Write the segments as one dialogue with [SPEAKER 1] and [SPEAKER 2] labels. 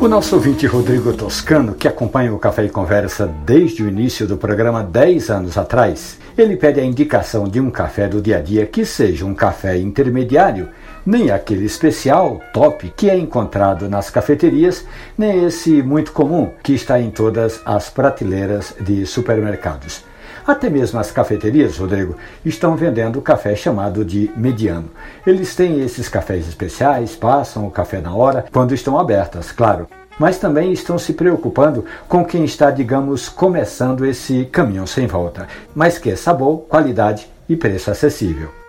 [SPEAKER 1] O nosso ouvinte Rodrigo Toscano, que acompanha o Café e Conversa desde o início do programa 10 anos atrás, ele pede a indicação de um café do dia a dia que seja um café intermediário, nem aquele especial, top, que é encontrado nas cafeterias, nem esse muito comum que está em todas as prateleiras de supermercados. Até mesmo as cafeterias, Rodrigo, estão vendendo café chamado de mediano. Eles têm esses cafés especiais, passam o café na hora, quando estão abertas, claro. Mas também estão se preocupando com quem está, digamos, começando esse caminho sem volta, mas que é sabor, qualidade e preço acessível.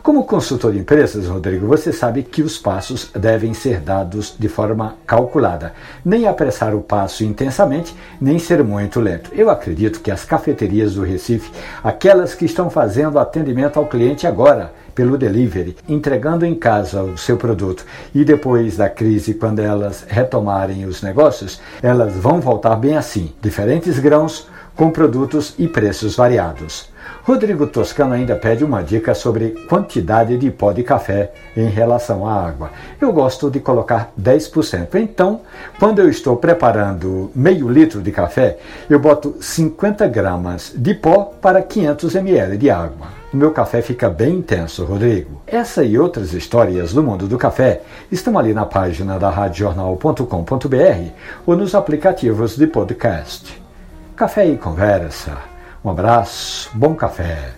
[SPEAKER 1] Como consultor de empresas, Rodrigo, você sabe que os passos devem ser dados de forma calculada. Nem apressar o passo intensamente, nem ser muito lento. Eu acredito que as cafeterias do Recife, aquelas que estão fazendo atendimento ao cliente agora, pelo delivery, entregando em casa o seu produto e depois da crise, quando elas retomarem os negócios, elas vão voltar bem assim, diferentes grãos com produtos e preços variados. Rodrigo Toscano ainda pede uma dica sobre quantidade de pó de café em relação à água. Eu gosto de colocar 10%. Então, quando eu estou preparando meio litro de café, eu boto 50 gramas de pó para 500 ml de água. O meu café fica bem intenso, Rodrigo. Essa e outras histórias do mundo do café estão ali na página da radiojornal.com.br ou nos aplicativos de podcast. Café e conversa um abraço, bom café.